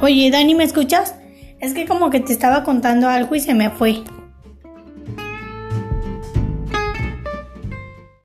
Oye, Dani, ¿me escuchas? Es que como que te estaba contando algo y se me fue.